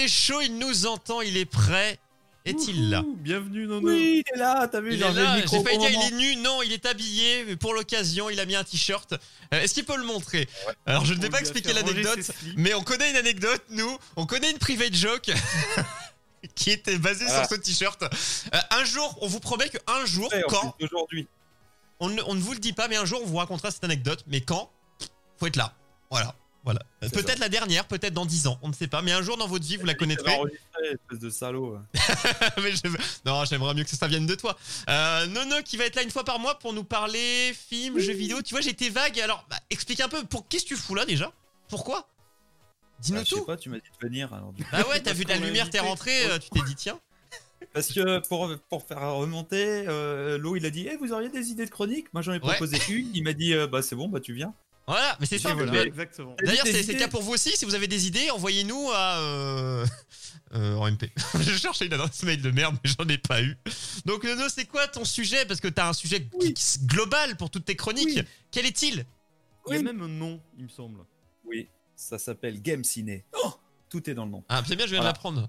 Est là, il est chaud, il nous entend, il est prêt. Est-il là Bienvenue Nono. Oui, il est là, t'as vu, Il est là, micro j'ai failli au dire il est nu, non, il est habillé, mais pour l'occasion, il a mis un t-shirt. Euh, Est-ce qu'il peut le montrer Alors je ne vais pas expliquer l'anecdote, mais on connaît une anecdote, nous, on connaît une private joke qui était basée Voilà. sur ce t-shirt. Euh, un jour, on vous promet qu'un jour, Ouais, quand, Aujourd'hui. on ne vous le dit pas, mais un jour on vous racontera cette anecdote, mais quand, faut être là. Voilà. Voilà. Peut-être la dernière, peut-être dans 10 ans, on ne sait pas, mais un jour dans votre vie, vous la connaîtrez. Espèce de salaud. Mais je- Non, j'aimerais mieux que ça vienne de toi. Euh, Nono qui va être là une fois par mois pour nous parler films, jeux vidéo. Tu vois, j'étais vague. Alors, bah, explique un peu. Pour qu'est-ce que tu fous là déjà? Pourquoi? Dis-nous Ah, je sais tout. pas, tu m'as dit de venir. alors, du coup. Bah ouais, t'as vu de la lumière, t'es rentré, euh, tu t'es dit tiens. Parce que pour, pour faire remonter, euh, Lo il a dit Eh, Vous auriez des idées de chronique Moi j'en ai proposé une. Il m'a dit euh, Bah c'est bon, bah tu viens. Voilà, mais c'est voilà, Mais- exactement. D'ailleurs, c'est c'est le cas pour vous aussi. Si vous avez des idées, envoyez-nous à euh, euh, en MP. je cherchais une adresse mail de merde, mais j'en ai pas eu. Donc Nono, c'est quoi ton sujet? Parce que t'as un sujet Oui. global pour toutes tes chroniques. Oui. Quel est-il? Il y a Oui. même un nom, il me semble. Oui, ça s'appelle Game Ciné. Oh Tout est dans le nom. Ah, c'est bien, je viens Voilà. de l'apprendre.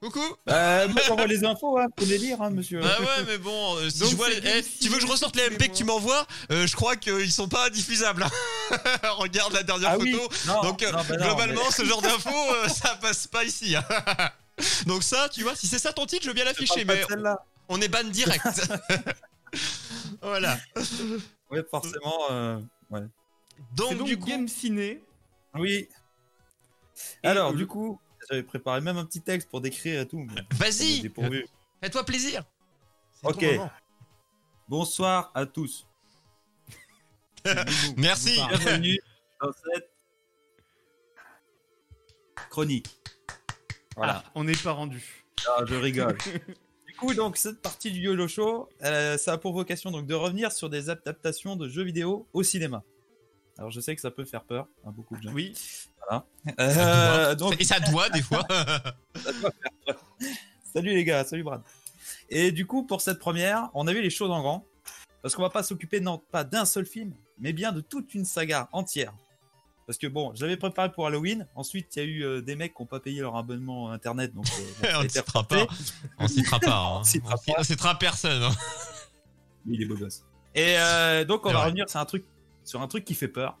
Coucou Euh, moi j'envoie les infos, hein, faut les lire, hein, monsieur. Bah ouais, mais bon, euh, si Donc je vois. c'est eh, tu veux que je ressorte les MP que tu m'envoies? Euh, Je crois qu'ils sont pas diffusables. hein. Regarde la dernière ah photo. oui, non, Donc, euh, non, bah non, globalement, mais- ce genre d'infos, euh, ça passe pas ici. hein. Donc, ça, tu vois, si c'est ça ton titre, je veux bien l'afficher, parle pas mais de celle-là. on est ban direct. voilà. Ouais, forcément. euh, C'est Donc, donc du coup. Game Ciné. Oui. Et Alors, le- du coup, j'avais préparé même un petit texte pour décrire et tout. Vas-y, fais-toi plaisir. Ok. Bonsoir à tous. Merci. Bienvenue dans cette chronique. Voilà. Ah, on n'est pas rendu. Ah, je rigole. du coup, donc cette partie du YOLO Show, euh, ça a pour vocation donc de revenir sur des adaptations de jeux vidéo au cinéma. Alors, je sais que ça peut faire peur à beaucoup de gens. Oui. Euh, donc, Et ça doit, des fois. salut les gars, salut Brad. Et du coup, pour cette première, on a vu les choses en grand. Parce qu'on va pas s'occuper non pas d'un seul film, mais bien de toute une saga entière. Parce que bon, je l'avais préparé pour Halloween. Ensuite, il y a eu euh, des mecs qui n'ont pas payé leur abonnement internet. Donc, euh, on ne citera pas. On citera pas. hein. On citera On pas. citera personne. hein. Il est beau gosse. Et euh, donc, on C'est va vrai. revenir sur un, truc, sur un truc qui fait peur.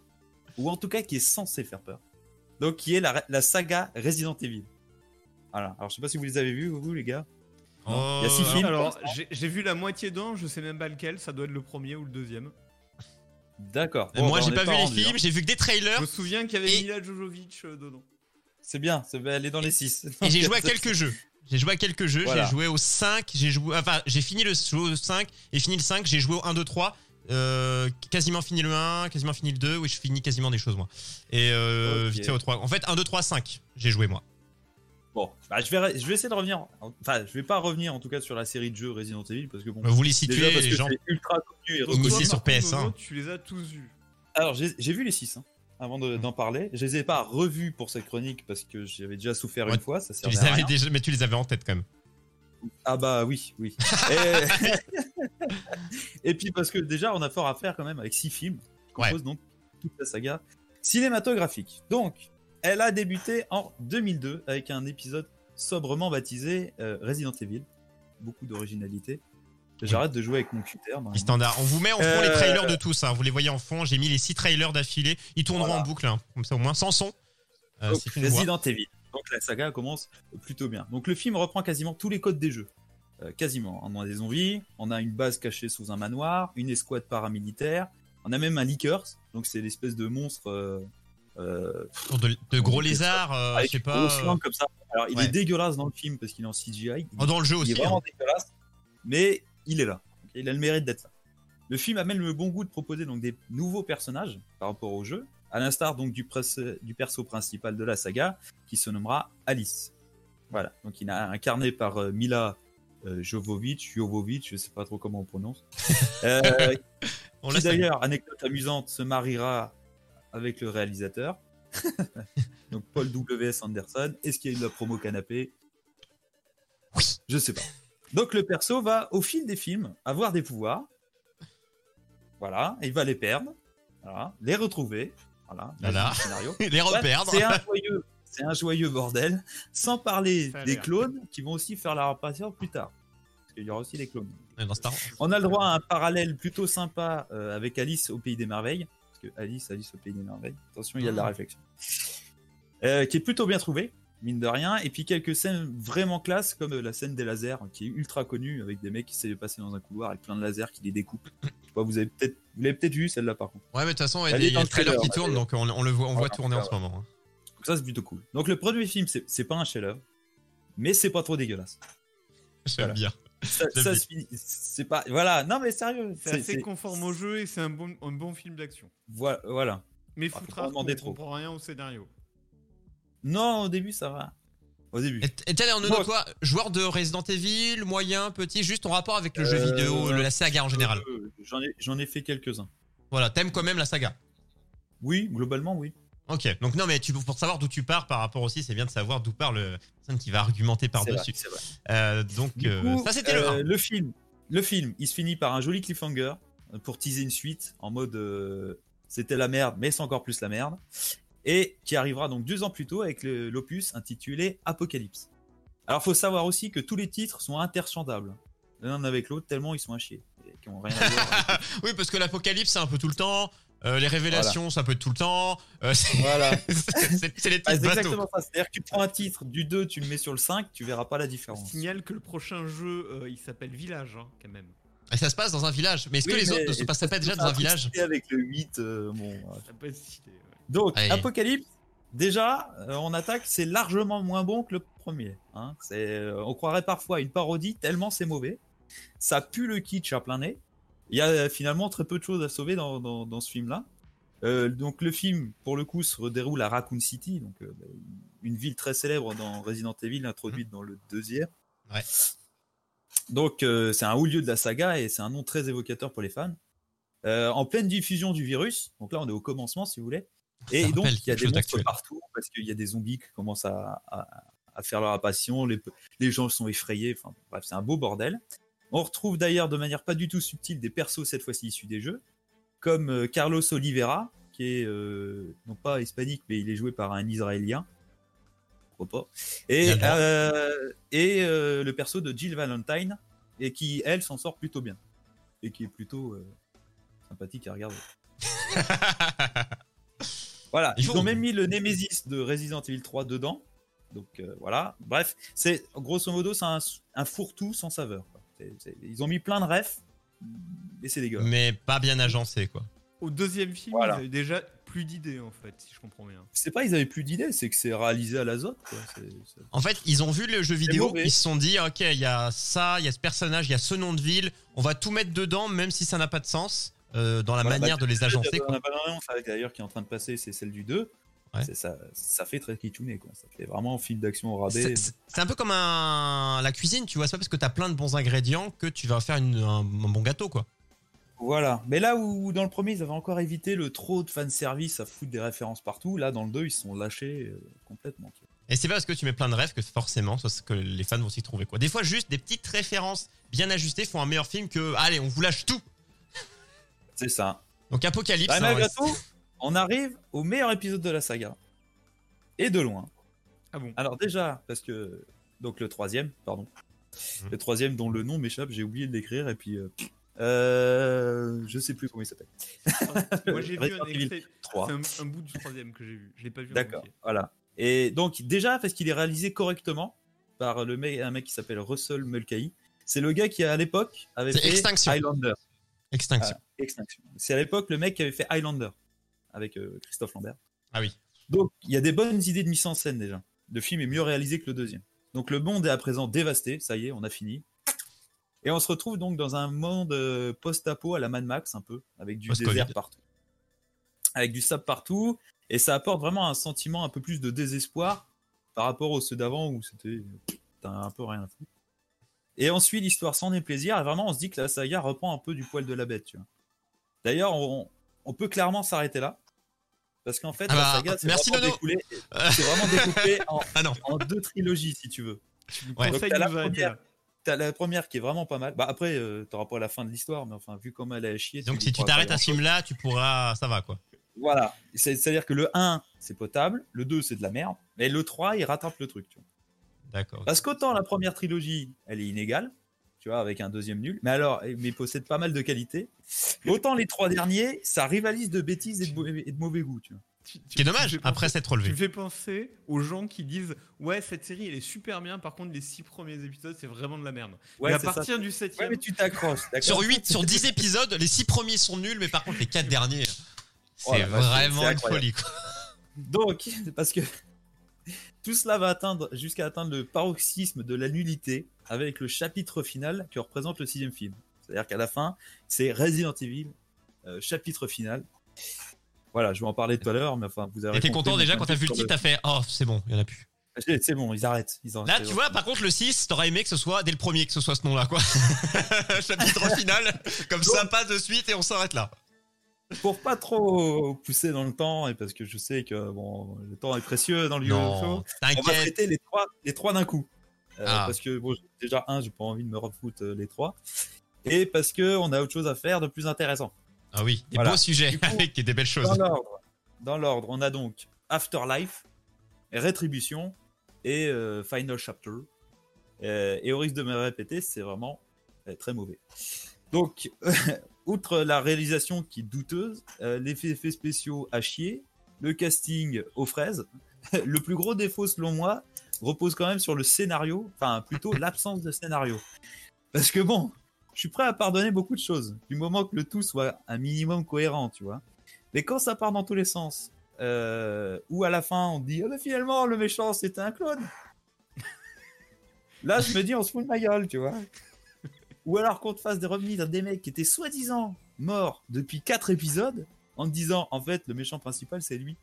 Ou en tout cas, qui est censé faire peur. Donc, qui est la, la saga Resident Evil. Voilà. Alors, je sais pas si vous les avez vus, vous, les gars. Il y a six Oh, films. Alors, j'ai j'ai vu la moitié d'un, je sais même pas lequel, ça doit être le premier ou le deuxième. D'accord. Bon, Moi, bah, j'ai pas vu les rendu, hein. films, j'ai vu que des trailers. Je me souviens qu'il y avait Et- Mila Jojovic euh, dedans. C'est bien, elle est dans les 6. Et j'ai joué à quelques jeux. J'ai joué à quelques jeux, Voilà. j'ai joué au 5, j'ai joué enfin j'ai fini le joué au 5 et fini le 5, j'ai joué au 1 2 3 euh, quasiment fini le 1, quasiment fini le 2, oui, je finis quasiment des choses moi. Et euh, Ok. vite fait au 3. En fait, 1 2 3 5, j'ai joué moi. Bon, bah, je, vais, je vais essayer de revenir. Enfin, je vais pas revenir en tout cas sur la série de jeux Resident Evil parce que bon. Vous les déjà situez parce les que gens. ultra connu et. Initié toi, sur par contre, PS1. Nono, Tu les as tous vus. Alors, j'ai vu les 6 avant de- d'en parler. Je les ai pas revus pour cette chronique parce que j'avais déjà souffert Ouais, une fois. Ça Tu les à avais rien. déjà mais tu les avais en tête quand même. Ah bah oui, oui. Et... et puis parce que déjà, on a fort à faire quand même avec six films. qui Ouais. composent donc toute la saga cinématographique. Donc, elle a débuté en 2002 avec un épisode sobrement baptisé euh, Resident Evil. Beaucoup d'originalité. J'arrête de jouer avec mon cutter. standards. On vous met en fond les Euh, trailers de tous hein. vous les voyez en fond, j'ai mis les 6 trailers d'affilée, ils tourneront Voilà. en boucle hein. comme ça au moins sans son. Euh, Donc. Resident Evil. Donc la saga commence plutôt bien. Donc le film reprend quasiment tous les codes des jeux. Euh, quasiment. On a des zombies, on a une base cachée sous un manoir, une escouade paramilitaire, on a même un Lickers, donc c'est l'espèce de monstre euh, euh, de, de gros lézards, je sais pas. comme ça. Alors il ouais. est dégueulasse dans le film parce qu'il est en CGI. Il, Oh, dans le jeu il aussi. est hein. vraiment dégueulasse, mais il est là. Il a le mérite d'être là. Le film amène le bon goût de proposer donc des nouveaux personnages par rapport au jeu, à l'instar donc du, perso principal de la saga, qui se nommera Alice. Voilà, donc il est incarné par euh, Mila euh, Jovovich, Jovovich, je sais pas trop comment on prononce. Euh, On qui d'ailleurs, anecdote amusante, se mariera avec le réalisateur. donc Paul W.S. Anderson. Est-ce qu'il y a eu de la promo canapé? Je sais pas. Donc le perso va, au fil des films, avoir des pouvoirs. Voilà, et il va les perdre. Voilà, les retrouver. Voilà, Voilà. scénario. les reperdre. C'est un joyeux, c'est un joyeux bordel. Sans parler des clones qui vont aussi faire leur apparition plus tard. Parce qu'il y aura aussi des clones. On a le droit à un parallèle plutôt sympa euh, avec Alice au Pays des Merveilles. Parce que Alice, Alice au Pays des Merveilles. Attention, il y a de la Ah. réflexion. Euh, qui est plutôt bien trouvé, mine de rien. Et puis quelques scènes vraiment classe, comme euh, la scène des lasers, qui est ultra connue, avec des mecs qui s'est passé dans un couloir avec plein de lasers qui les découpent. Je sais pas, vous avez peut-être vous l'avez peut-être vu celle-là par contre. Ouais, mais de toute façon, il y a y le le trailer qui tourne, donc on, on le voit, on voit Voilà, tourner en ce moment. hein. Donc ça c'est plutôt cool. Donc le premier film, c'est c'est pas un chef-d'œuvre, mais c'est pas trop dégueulasse. J'aime Voilà. bien. Ça, ça bien. se finit. C'est pas. Voilà. Non mais sérieux. C'est assez conforme au jeu et c'est un bon, un bon film d'action. Voilà. voilà. Mais Ah, faut pas foutrard, on demander trop. comprend rien au scénario. Non, au début ça va. Au début. Et et tiens, Nono, toi, joueur de Resident Evil, moyen, petit, juste ton rapport avec le jeu Euh, vidéo, le- la saga en général. Euh, J'en ai, j'en ai fait quelques-uns. Voilà, t'aimes quand même la saga? Oui, globalement, oui. Ok, donc non, mais tu, pour savoir d'où tu pars par rapport aussi, c'est bien de savoir d'où part le personne qui va argumenter C'est vrai, par-dessus. Euh, donc, euh, coup, ça c'était le euh, 1. le film. Le film, il se finit par un joli cliffhanger euh, pour teaser une suite en mode euh, c'était la merde, mais c'est encore plus la merde. Et qui arrivera donc deux ans plus tôt avec l'opus intitulé Apocalypse. Alors, faut savoir aussi que tous les titres sont interchangeables l'un avec l'autre tellement ils sont à chier. Et qui ont rien à voir. avec- Oui, parce que l'apocalypse, c'est un peu tout le temps. euh, les révélations, ça peut être tout le temps. euh, c'est voilà. c'est- c'est les Ah, titres c'est bateaux. exactement ça. C'est-à-dire que tu prends un titre du 2, tu le mets sur le 5, tu verras pas la Je différence. signale que le prochain jeu, euh, il s'appelle Village, hein, quand même. Et ça se passe dans un village. Mais est-ce Oui, que les autres ne se passeraient pas déjà dans un village? Avec le 8, euh, bon, voilà. Ça peut être stylé. Donc, Allez. Apocalypse, déjà, euh, on attaque, c'est largement moins bon que le premier. hein. Euh, on croirait parfois une parodie tellement c'est mauvais. Ça pue le kitsch à plein nez. Il y a euh, finalement très peu de choses à sauver dans, dans, dans ce film-là. Euh, donc le film, pour le coup, se déroule à Raccoon City, donc une ville très célèbre dans Resident Evil, introduite dans le deuxième. Ouais. Donc c'est un haut lieu de la saga et c'est un nom très évocateur pour les fans. En pleine diffusion du virus, donc là on est au commencement si vous voulez. Et donc il y a des monstres partout parce qu'il y a des zombies qui commencent à, à- à faire leur apparition, les, les gens sont effrayés, enfin bref c'est un beau bordel. On retrouve d'ailleurs de manière pas du tout subtile des persos cette fois-ci issus des jeux, comme euh, Carlos Oliveira, qui est euh, non pas hispanique mais il est joué par un Israélien. Pourquoi pas. Et, euh, et euh, le perso de Jill Valentine, et qui elle s'en sort plutôt bien. Et qui est plutôt sympathique à regarder. Voilà, Il ils ont même mis le Nemesis de Resident Evil 3 dedans. Donc euh, voilà, bref, c'est grosso modo c'est un, un fourre-tout sans saveur. quoi. C'est- c'est- ils ont mis plein de refs, et c'est dégueulasse. Mais pas bien agencé, quoi. Au deuxième film, Voilà. ils avaient déjà plus d'idées, en fait, si je comprends bien. C'est pas ils avaient plus d'idées, c'est que c'est réalisé à l'azote. quoi. C'est- c'est- En fait, ils ont vu le jeu vidéo, mauvais. ils se sont dit, ok, il y a ça, il y a ce personnage, il y a ce nom de ville, on va tout mettre dedans, même si ça n'a pas de sens, euh, dans la Voilà, manière bah, de les agencer. En a pas d'ailleurs qui est en train de passer, c'est celle du 2. Ouais. C'est Ça, ça fait très kitschouné, quoi. Ça fait vraiment film d'action au rabais. C'est- un peu comme un... la cuisine, tu vois, c'est pas parce que t'as plein de bons ingrédients que tu vas faire une- un, un bon gâteau, quoi. Voilà. Mais là où dans le premier, ils avaient encore évité le trop de fanservice à foutre des références partout, là dans le 2, ils se sont lâchés euh, complètement. tu vois. Et c'est pas parce que tu mets plein de rêves que forcément, c'est ce que les fans vont s'y trouver, quoi. Des fois, juste des petites références bien ajustées font un meilleur film que, allez, on vous lâche tout. C'est ça. Donc Apocalypse, Bah, hein, malgré ouais, tout, on arrive au meilleur épisode de la saga. Et de loin. Ah bon? Alors déjà, parce que... Donc le troisième, pardon. Mhm. Le troisième dont le nom m'échappe, j'ai oublié de l'écrire, et puis... euh, euh, je sais plus comment il s'appelle. Moi, j'ai vu un extrait. 3. C'est un, un bout du troisième que j'ai vu. Je l'ai pas vu. D'accord, voilà. Et donc déjà parce qu'il est réalisé correctement par le mec, un mec qui s'appelle Russell Mulcahy. C'est le gars qui à l'époque avait fait Extinction. Highlander. Extinction. Ah, Extinction. C'est à l'époque le mec qui avait fait Highlander avec euh, Christophe Lambert. Ah oui. Donc il y a des bonnes idées de mise en scène déjà. Le film est mieux réalisé que le deuxième. Donc le monde est à présent dévasté. Ça y est, on a fini. Et on se retrouve donc dans un monde euh, post-apo à la Mad Max, un peu, avec du désert partout. Avec du sable partout. Et ça apporte vraiment un sentiment un peu plus de désespoir par rapport aux ceux d'avant où c'était. T'as un peu rien à foutre. Et on suit l'histoire sans déplaisir. Et vraiment, on se dit que la saga reprend un peu du poil de la bête, tu vois. D'ailleurs, on, on peut clairement s'arrêter là. Parce qu'en fait, Ah la bah, saga, c'est merci, vraiment, découlé- c'est vraiment découpé en, Ah non. en deux trilogies, si tu veux. Ouais. De la première. là. T'as la première qui est vraiment pas mal. Bah après, euh, t'auras pas la fin de l'histoire, mais enfin, vu comment elle a chié. Donc si tu t'arrêtes à ce film-là, tu pourras. Ça va quoi. Voilà. C'est- C'est-à-dire que le 1, c'est potable, le 2, c'est de la merde, mais le 3, il rattrape le truc. Tu vois. D'accord. Parce qu'autant la première trilogie, elle est inégale, tu vois, avec un deuxième nul, mais alors, eh, mais possède pas mal de qualités. Autant les trois derniers, ça rivalise de bêtises et de, mauvais- et de mauvais goût, tu vois. Tu- tu- Ce qui est tu dommage fais après penser- s'être Tu me relevé. fais penser aux gens qui disent Ouais, cette série elle est super bien, par contre, les six premiers épisodes c'est vraiment de la merde. Ouais, et à ça. partir du Ouais, septième, mais tu t'accroches. Sur 8, sur 10 épisodes, les 6 premiers sont nuls, mais par contre les 4 derniers, Oh c'est vraiment une folie quoi. Donc, parce que tout cela va atteindre jusqu'à atteindre le paroxysme de la nullité avec le chapitre final qui représente le sixième film. C'est-à-dire qu'à la fin, c'est Resident Evil, euh, chapitre final. Voilà, je vais en parler tout à l'heure, mais enfin, vous avez. T'étais content déjà quand t'as vu le titre, t'as fait Oh, c'est bon, il y en a plus. C'est bon, ils arrêtent. Ils Là, tu vois, par contre, le 6, t'aurais aimé que ce soit dès le premier que ce soit ce nom-là, quoi. Chapitre final, comme ça, pas de suite et on s'arrête là. Pour pas trop pousser dans le temps, et parce que je sais que bon, le temps est précieux dans le Non, show, on va traiter les trois, les trois d'un coup. Euh, Ah. Parce que bon, déjà un, j'ai pas envie de me refoutre euh, les trois, et parce que on a autre chose à faire de plus intéressant. Ah oui, des Voilà. beaux sujets coup, avec des belles choses. Dans l'ordre, dans l'ordre, on a donc Afterlife, Rétribution et euh, Final Chapter. Euh, et au risque de me répéter, c'est vraiment très mauvais. Donc, outre la réalisation qui est douteuse, euh, les effets spéciaux à chier, le casting aux fraises, le plus gros défaut selon moi repose quand même sur le scénario, enfin plutôt l'absence de scénario. Parce que bon, je suis prêt à pardonner beaucoup de choses, du moment que le tout soit un minimum cohérent, tu vois. Mais quand ça part dans tous les sens, euh, ou à la fin on dit ah finalement le méchant c'était un clone. Là je me dis on se fout de ma gueule, tu vois. Ou alors qu'on te fasse des revenus des mecs qui étaient soi-disant morts depuis 4 épisodes en te disant en fait le méchant principal c'est lui.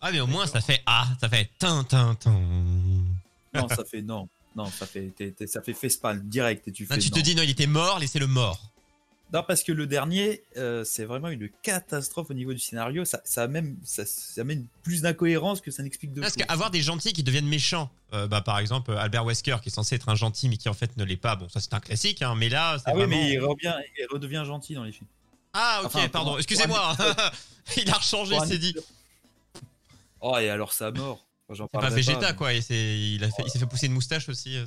Ah, mais au moins, ça fait Ah, ça fait tin, tin, tin. Non ça fait non, non ça fait t'es- ça fait facepalm direct et tu fais Non, tu te non. dis, non, il était mort, laissez-le mort. Non, parce que le dernier, euh, c'est vraiment une catastrophe au niveau du scénario. Ça, ça, a même, ça, ça amène plus d'incohérence que ça n'explique de Parce qu'avoir des gentils qui deviennent méchants, euh, bah, par exemple, Albert Wesker qui est censé être un gentil mais qui en fait ne l'est pas, bon, ça c'est un classique, hein, mais là, c'est Ah oui, vraiment. mais il, revient, il redevient gentil dans les films. Ah, ok, Enfin, pardon, excusez-moi. il a rechangé, c'est dit. Oh, et alors sa mort. Enfin, C'est pas Vegeta, mais- quoi, il, a fait, il s'est fait pousser une moustache aussi, euh,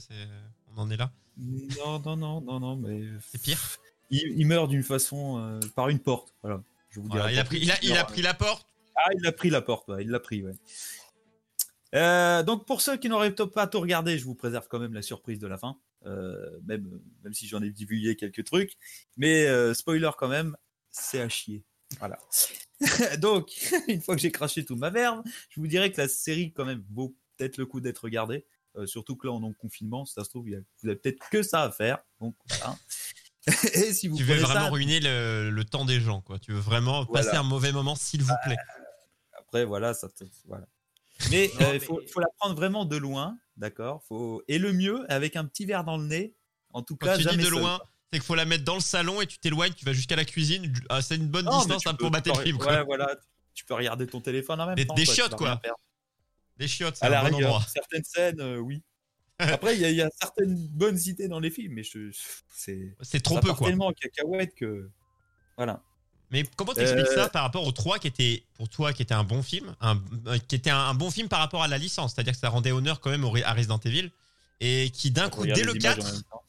on en est là. Non, non, non, non, non, mais. C'est pire. Il, il meurt d'une façon. euh, par une porte. Voilà. Je vous Voilà, il, a pris, plus. il, a, il a meurt- pris la porte. Ah, il a pris la porte, ouais, il l'a pris, ouais. Euh, donc pour ceux qui n'auraient pas tout regardé, je vous préserve quand même la surprise de la fin, euh, même, même si j'en ai divulgué quelques trucs. Mais spoiler quand même, c'est à chier. Voilà. donc, une fois que j'ai craché toute ma verve, je vous dirais que la série quand même vaut peut-être le coup d'être regardée. Euh, surtout que là, on est en confinement, si ça se trouve, il y a- vous avez peut-être que ça à faire. Donc, voilà. Et si vous Tu veux vraiment ça, ruiner le, le temps des gens, quoi. Tu veux vraiment Voilà. passer un mauvais moment, s'il vous plaît. Après, voilà, ça te- voilà. Mais euh, il mais- faut, faut la prendre vraiment de loin, d'accord? Faut... Et le mieux, avec un petit verre dans le nez, en tout Quand cas, tu dis de seul. loin, c'est qu'il faut la mettre dans le salon et tu t'éloignes, tu vas jusqu'à la cuisine. Ah, c'est une bonne Non, distance hein, peux- pour mater le film, quoi. Ouais, voilà, tu peux regarder ton téléphone en même Des- temps. des chiottes, quoi. Des chiottes, c'est un bon rigueur, endroit. certaines scènes, euh, oui. Après, il y, a- il y a certaines bonnes idées dans les films, mais je, c'est C'est trop ça peu, part quoi. tellement en cacahuète que voilà. Mais comment t'expliques Euh, ça par rapport au 3 qui était, pour toi, qui était un bon film, un, euh, qui était un, un bon film par rapport à la licence, c'est-à-dire que ça rendait honneur quand même au, à Resident Evil, et qui d'un coup, dès le images en 4, même temps.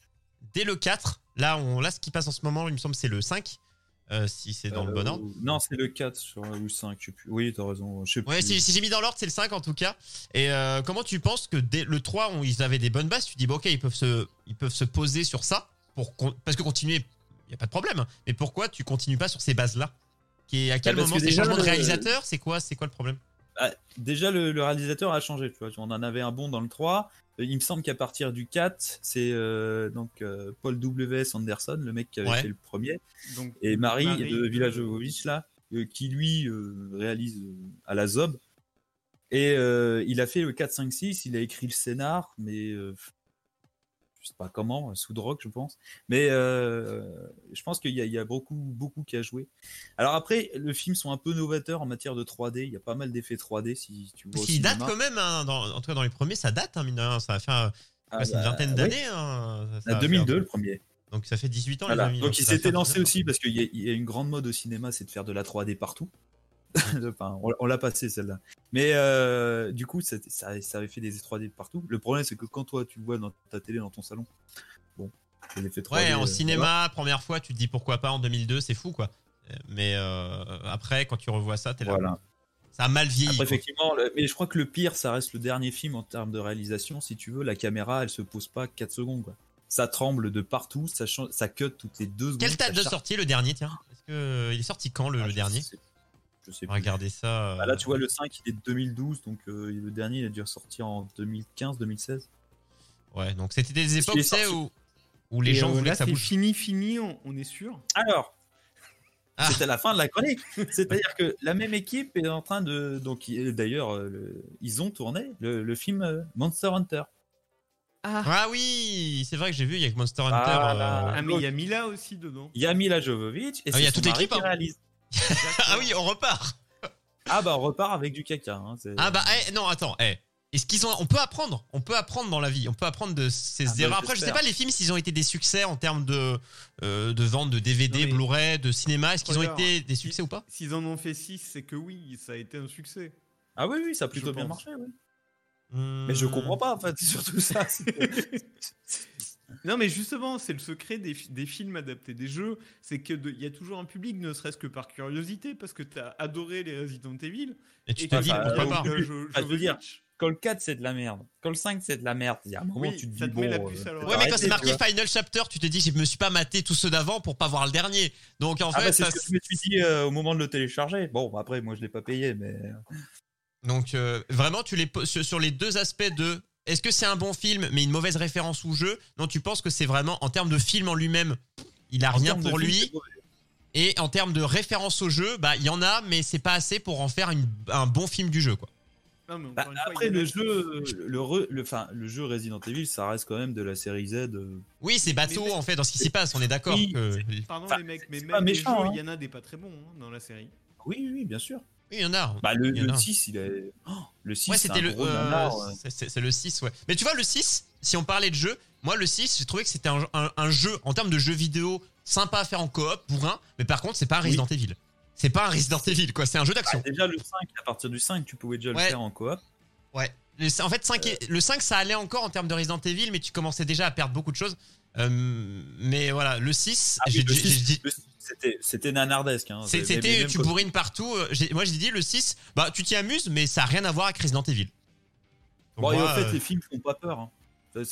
dès le 4, là, on, là, ce qui passe en ce moment, il me semble, c'est le 5, euh, si c'est dans le bon Euh, ordre. Non, c'est le 4 sur, ou le 5, je sais plus. Oui, t'as raison. Je sais Ouais, plus. si, si j'ai mis dans l'ordre, c'est le 5 en tout cas. Et euh, comment tu penses que dès le 3, on- ils avaient des bonnes bases? Tu dis, bon, ok, ils peuvent se, ils peuvent se poser sur ça, pour con- parce que continuer, il n'y a pas de problème. Mais pourquoi tu continues pas sur ces bases-là? Qui est- À quel Bah, parce moment que C'est déjà, changement de le- réalisateur? C'est quoi, c'est quoi le problème? Ah, déjà, le, le réalisateur a changé. Tu vois. On en avait un bon dans le 3. Euh, Il me semble qu'à partir du 4, c'est euh, donc euh, Paul W.S. Anderson, le mec qui avait Ouais. fait le premier, Donc, et Marie, Marie, de euh, Village Jovovich, là, euh, qui lui euh, réalise euh, à la Zob. Et euh, il a fait le 4, 5, 6, il a écrit le scénar, mais euh, je sais pas comment, sous drogue, je pense. Mais euh, je pense qu'il y, a- y a beaucoup, beaucoup qui a joué. Alors après, le film sont un peu novateurs en matière de 3D. Il y a pas mal d'effets 3D si tu vois. Qu'il date quand même, hein, dans- en tout cas dans les premiers, ça date, hein, mine de rien, ça va faire Ah, ouais, c'est une bah, vingtaine oui. d'années. hein, ça À va 2002, faire- le premier. Donc ça fait 18 ans, Voilà. les amis. Donc il s'était lancé 19 ans. aussi parce qu'il y, a- il y a une grande mode au cinéma, c'est de faire de la 3D partout. enfin, on, on l'a passé celle-là. Mais euh, du coup, ça, ça, avait fait des 3D partout. Le problème, c'est que quand toi tu le vois dans ta télé, dans ton salon, bon, c'est l'effet 3D. Ouais, en euh, cinéma, première fois, tu te dis pourquoi pas en 2002, c'est fou quoi. Mais euh, après, quand tu revois ça, t'es là. Voilà. Ça a mal vieilli. Après, effectivement, le- mais je crois que le pire, ça reste le dernier film en termes de réalisation. Si tu veux, la caméra, elle se pose pas 4 secondes. Quoi. Ça tremble de partout, ça, change- ça cut toutes les 2 secondes. Quelle date de sortie le dernier, tiens? Est-ce que euh, il est sorti quand le, Ah, le dernier? sais- Je sais plus. Regarder ça. euh, Bah là, tu vois, le 5, il est de 2012, donc euh, le dernier, il a dû ressortir en 2015-2016. Ouais, donc c'était des époques sorti. où, où les Et, gens euh, voulaient là, que ça bouge. fini, fini, on, on est sûr. Alors, Ah. c'était la fin de la chronique. C'est-à-dire que la même équipe est en train de. Donc, il- d'ailleurs, euh, le- ils ont tourné le, le film euh, Monster Hunter. Ah oui, c'est vrai que j'ai vu, il y a que Monster Hunter. Voilà. euh, Ah, mais il y a Mila aussi dedans. Il y a Mila Jovovich et Ah, il y c'est a toute l'équipe, qui hein. Ah oui, on repart. Ah bah, on repart avec du caca. hein, Ah bah eh, non, attends, eh. Est-ce qu'ils ont on peut apprendre, on peut apprendre dans la vie, on peut apprendre de ces Ah bah, erreurs. Après, je sais pas les films s'ils ont été des succès en termes de euh, de vente de DVD, Blu-ray, de cinéma, est-ce qu'ils ont été des succès ou pas? S'ils en ont fait 6, c'est que oui, ça a été un succès. Ah oui, oui, ça a plutôt Je bien pense. marché. oui. Hmm. Mais je comprends pas, en fait, c'est surtout ça. Non, mais justement, c'est le secret des, fi- des films adaptés des jeux, c'est que de- il y a toujours un public, ne serait-ce que par curiosité, parce que t'as adoré les Resident Evil. Et tu te dis pourquoi pas euh, je- Ah, je veux dire, le 4, c'est de la merde. Quand le 5, c'est de la merde. Il y a un moment, Oui, tu te dis, te bon. euh. Ouais, mais quand c'est tu marqué. Final Chapter, tu te dis je me suis pas maté tous ceux d'avant pour pas voir le dernier. Donc en Ah fait, bah, c'est ça- ce que je me suis dit euh, au moment de le télécharger. Bon, bah, après, moi, je l'ai pas payé, mais. Donc euh, vraiment, tu les sur les deux aspects de est-ce que c'est un bon film mais une mauvaise référence au jeu? Non, tu penses que c'est vraiment en termes de film en lui-même, il a En rien pour lui? Et en termes de référence au jeu, bah il y en a, mais c'est pas assez pour en faire une- un bon film du jeu, quoi. Non, mais encore Bah, une fois, après, il y en a le jeu, le, re- le, jeu Resident Evil, ça reste quand même de la série Z. euh, Oui, c'est bateau Mais- en fait dans ce qui s'y passe. On est d'accord. Oui, que- Pardon les mecs, mais même les méchant, hein. il y en a des pas très bons hein, dans la série. Oui, oui, oui, bien sûr. Oui, il y en a. Bah, le, Il y en le a. 6, il est. Oh, le 6, Ouais, c'est c'était le. euh, c'est- le 6, ouais. Mais tu vois, le 6, si on parlait de jeu, moi, le 6, j'ai trouvé que c'était un, un- un jeu, en termes de jeu vidéo, sympa à faire en coop, bourrin, mais par contre, c'est pas un Oui. Resident Evil. C'est pas un Resident Evil, quoi. C'est un jeu d'action. Bah, déjà, le 5, à partir du 5, tu pouvais déjà Ouais. le faire en coop. Ouais. Le- en fait, 5 et- le 5, ça allait encore en termes de Resident Evil, mais tu commençais déjà à perdre beaucoup de choses. Euh, mais voilà, le 6, Ah oui, j'ai le j'ai- 6, j'ai dit. le- c'était nanardesque. Hein. C'était, tu bourrines partout. euh, Moi, j'ai dit le 6, bah, tu t'y amuses, mais ça a rien à voir avec Resident Evil. Donc, Bon, et en fait, euh, les films font pas peur. Hein.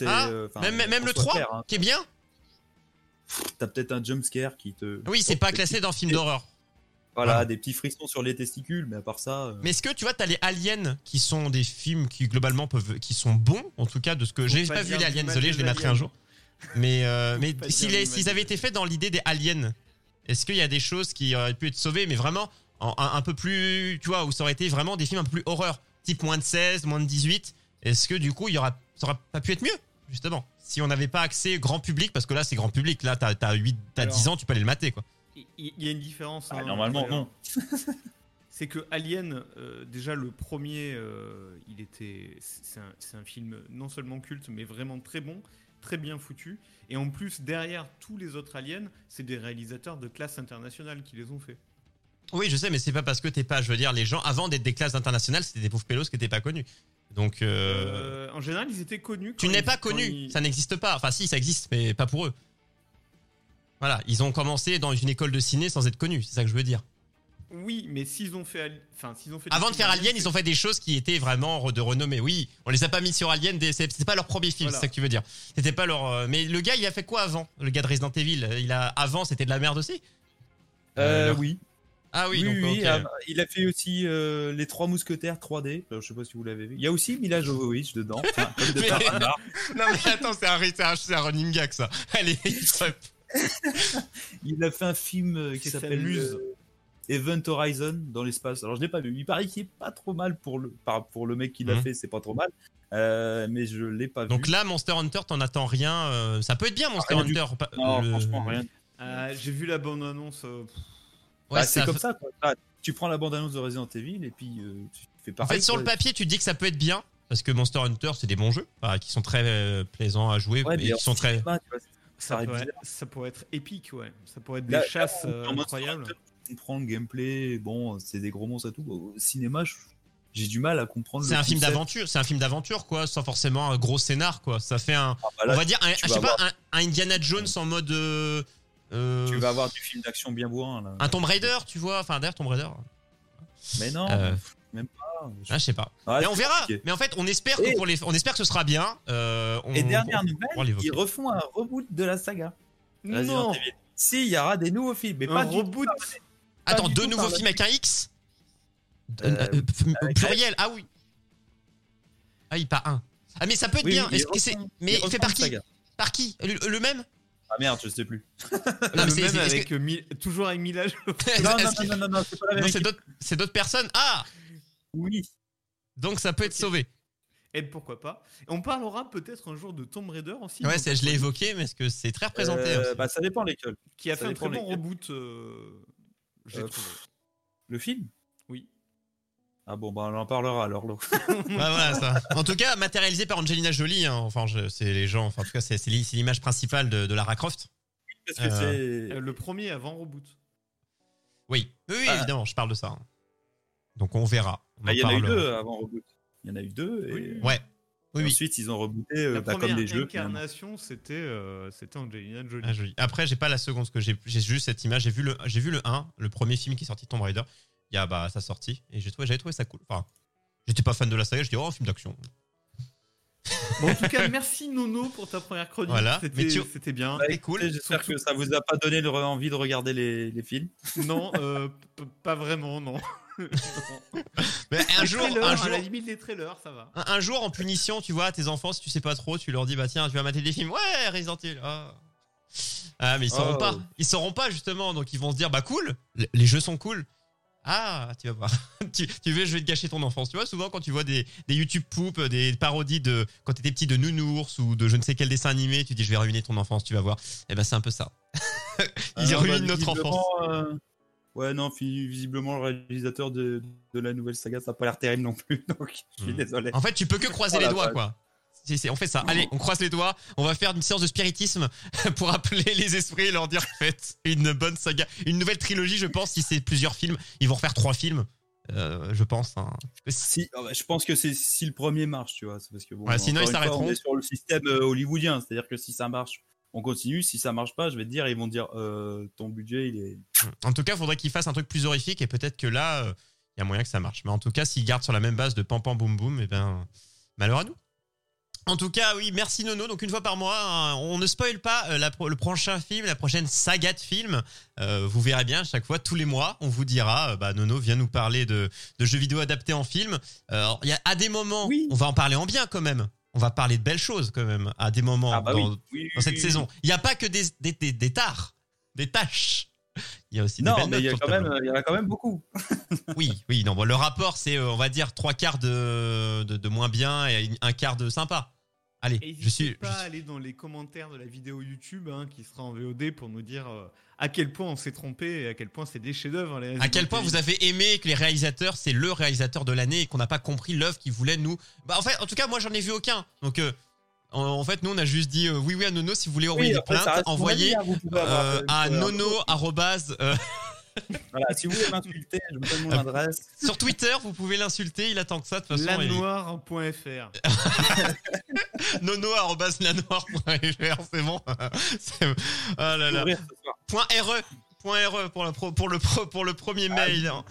Ah, euh, même, le soit 3, clair, hein. qui est bien. T'as peut-être un jumpscare qui te. Oui, c'est pas classé dans film d'horreur. Voilà, des petits frictions sur les testicules, mais à part ça. euh, Mais est-ce que tu vois, t'as les aliens qui sont des films qui globalement peuvent, qui sont bons, en tout cas de ce que j'ai pas pas vu les aliens, désolé, je les mettrai un jour. Mais euh, mais s'ils avaient été faits dans l'idée des aliens, est-ce qu'il y a des choses qui auraient pu être sauvées, mais vraiment en- un, un peu plus, tu vois, où ça aurait été vraiment des films un peu plus horreur, type moins de 16, moins de 18. Est-ce que du coup, il y aura, ça aurait pas pu être mieux, justement, si on n'avait pas accès grand public, parce que là c'est grand public, là t'as 8, t'as Alors- 10 ans, tu peux aller le mater, quoi. Il y, a une différence. bah, hein, normalement, non. C'est que Alien, euh, déjà le premier, euh, il était, c'est un, c'est un film non seulement culte, mais vraiment très bon, très bien foutu. Et en plus, derrière tous les autres Aliens, c'est des réalisateurs de classe internationale qui les ont fait. Oui, je sais, mais c'est pas parce que t'es pas, je veux dire, les gens avant d'être des classes internationales, c'était des pauvres pélos qui étaient pas connus. Donc, euh, Euh, en général, ils étaient connus. tu n'es pas connu, ils- ça n'existe pas. Enfin, si, ça existe, mais pas pour eux. Voilà, ils ont commencé dans une école de ciné sans être connus, c'est ça que je veux dire. Oui, mais s'ils ont fait, enfin, s'ils ont fait. Avant de faire Alien, ils ont fait des choses qui étaient vraiment de renommée. Oui, on les a pas mis sur Alien, c'était pas leur premier film, Voilà. c'est ça que tu veux dire. C'était pas leur. euh, Mais le gars, il a fait quoi avant Le gars de Resident Evil, il a avant, c'était de la merde aussi? Euh, Euh, oui. Ah oui, Oui, donc oui, ok. ah, il a fait aussi euh, les Trois Mousquetaires 3D. Alors, je sais pas si vous l'avez vu. Il y a aussi Mila Jovovich dedans. Enfin, comme de Mais-. Non mais attends, c'est un, c'est un, c'est un running gag ça. Allez. Il a fait un film qui C'est s'appelle s'amuse. Event Horizon dans l'espace. Alors je l'ai pas vu. Il paraît qu'il est pas trop mal pour le par- pour le mec qui l'a Mhm. fait, c'est pas trop mal. Euh, mais je l'ai pas Donc vu. là, Monster Hunter, t'en attends rien. euh, ça peut être bien, Monster rien du Hunter. pas- non, le- franchement rien. Euh, J'ai vu la bande annonce. euh, pff, Ouais, Bah, c'est comme ça. quoi. Tu prends la bande annonce de Resident Evil et puis euh, tu fais En pareil. fait, sur quoi. le papier, tu te dis que ça peut être bien. Parce que Monster Hunter, c'est des bons jeux, enfin, qui sont très euh, plaisants à jouer Ouais, et qui sont très. cinéma, tu vois, ça pourrait, bizarre. ça pourrait être épique, ouais. Ça pourrait être Là, des chasses là, euh, incroyables. Hunter, comprends le gameplay. Bon, c'est des gros monstres et tout. Au cinéma, je- j'ai du mal à comprendre. C'est un film d'aventure, c'est un film d'aventure quoi, sans forcément un gros scénar quoi. Ça fait un, Ah, bah là, on va dire, un, je sais pas, un, un Indiana Jones en mode, euh, euh, Tu vas avoir du film d'action bien bourrin là. un Tomb Raider, tu vois. Enfin d'ailleurs Tomb Raider. Mais non, Euh, même pas. Je- Ah, je sais pas. Ah, Mais on verra. compliqué. Mais en fait, on espère que Et- pour les, on espère que ce sera bien. Euh, on- Et dernière on- nouvelle, ils refont un reboot de la saga. Non. Si, il y aura des nouveaux films, mais Un pas du reboot Attends, deux nouveaux films avec un X Euh, Euh, euh, Pluriel. Ah oui. Ah oui, pas un. Ah mais ça peut être Oui, bien. mais ils fait par qui. Par qui le, le même Ah merde, je sais plus. Non, mais le c'est- même c'est- est-ce avec que- Mi- toujours avec Mila. Non, non, non, non, non, c'est pas la même c'est d'autres c'est d'autres personnes. Ah Oui. Donc ça peut être sauvé. Et pourquoi pas On parlera peut-être un jour de Tomb Raider aussi. Ouais, je l'ai évoqué, mais est-ce que c'est très représenté Euh, aussi bah, ça dépend lesquels. Qui a ça fait un très bon lesquels. reboot. euh, J'ai Euh, trouvé. Le film? Oui. Ah bon, bah on en parlera alors. Voilà, ça. En tout cas, matérialisé par Angelina Jolie. hein. Enfin, je- c'est les gens. Enfin, en tout cas, c'est c'est l'i- c'est l'image principale de, de Lara Croft. Parce que Euh, Euh, Le premier avant reboot. Oui, oui, oui, Ah. évidemment, je parle de ça. hein. Donc on verra. On bah, en il y en a eu deux avant reboot. Il y en a eu deux. Et... Oui. Ouais. Oui, oui. Ensuite, ils ont rebooté euh, La bah, première comme des jeux. incarnation, c'était euh, c'était Angelina Jolie. Ah. Après, j'ai pas la seconde, parce que j'ai j'ai juste cette image. J'ai vu, le, j'ai vu le 1, le premier film qui est sorti de Tomb Raider, il y a bah, sa sortie, et j'ai trouvé, j'avais trouvé ça cool. Enfin, j'étais pas fan de la saga, je dis, oh, un film d'action. Bon, en tout cas, merci Nono pour ta première chronique. Voilà. C'était tu- c'était bien. Bah, cool. J'espère que ça vous a pas donné le- envie de regarder les, les films. Non, euh, pas vraiment, non. Mais un Les jour, trailers, un à jour, la limite des trailers, ça va. un, un jour, en punition, tu vois, tes enfants, si tu sais pas trop, tu leur dis, bah tiens, tu vas mater des films. Ouais, Resident Evil. Ah, Ah, mais ils sauront Oh. pas. Ils sauront pas, justement. Donc ils vont se dire, bah cool, les jeux sont cool. Ah, tu vas voir. tu, tu veux, je vais te gâcher ton enfance. Tu vois, souvent quand tu vois des, des YouTube poop, des parodies de quand t'étais petit de Nounours ou de je ne sais quel dessin animé, tu dis je vais ruiner ton enfance, tu vas voir. Et ben c'est un peu ça. Ils Ah, ruinent bah, notre enfance. euh, Ouais, non, visiblement, le réalisateur de, de la nouvelle saga, ça a pas l'air terrible non plus. Donc, je suis Hmm. désolé. En fait, tu peux que croiser Oh les la doigts, quoi. C'est- c'est- on fait ça. Allez, on croise les doigts. On va faire une séance de spiritisme pour appeler les esprits et leur dire faites une bonne saga, une nouvelle trilogie. Je pense si c'est plusieurs films, ils vont refaire trois films. Euh, je pense. hein. Si, ah bah, je pense que c'est si le premier marche, tu vois. c'est Parce que bon, Ouais, sinon, ils s'arrêteront. On est sur le système euh, hollywoodien, c'est-à-dire que si ça marche, on continue. Si ça marche pas, je vais te dire, ils vont te dire, euh, ton budget, il est. En tout cas, il faudrait qu'ils fassent un truc plus horrifique et peut-être que là, euh, il y a moyen que ça marche. Mais en tout cas, s'ils gardent sur la même base de pam pam boum boum, et ben, malheur à nous. En tout cas, oui, merci Nono. Donc une fois par mois, hein, on ne spoil pas euh, la pro- le prochain film, la prochaine saga de film. Euh, vous verrez bien, chaque fois, tous les mois, on vous dira, euh, bah, Nono vient nous parler de, de jeux vidéo adaptés en film. Alors, il y a à des moments, Oui. on va en parler en bien quand même. On va parler de belles choses quand même à des moments Ah bah dans, oui. oui, dans cette oui, saison. Il n'y a pas que des, des, des, des tares, des tâches. Il y a aussi Non, des belles mais il y, a notes sur quand le même, tableau. il y en a quand même beaucoup. Oui, oui, non, bon, le rapport, c'est, euh, on va dire, trois quarts de, de, de moins bien et un quart de sympa. Allez, je suis. N'hésitez pas je à suis- aller dans les commentaires de la vidéo YouTube hein, qui sera en VOD pour nous dire euh, à quel point on s'est trompé et à quel point c'est des chefs-d'œuvre. À quel point vous avez aimé que les réalisateurs, c'est le réalisateur de l'année et qu'on n'a pas compris l'œuvre qu'ils voulaient nous. Bah, en fait, en tout cas, moi, j'en ai vu aucun. Donc, euh, en, en fait, nous, on a juste dit euh, oui, oui à Nono. Si vous voulez envoyer Oui, des plaintes, envoyez hein, à pouvez avoir- nono arrobase, euh, Voilà, si vous voulez m'insulter, je vous donne mon adresse. sur Twitter. Vous pouvez l'insulter. Il attend que ça de toute façon. Lanoir.fr. nono arobase lanoir.fr, c'est bon. C'est- Ah là là. Point RE. Point RE pour, la pro- pour, le pro- pour le premier mail. hein.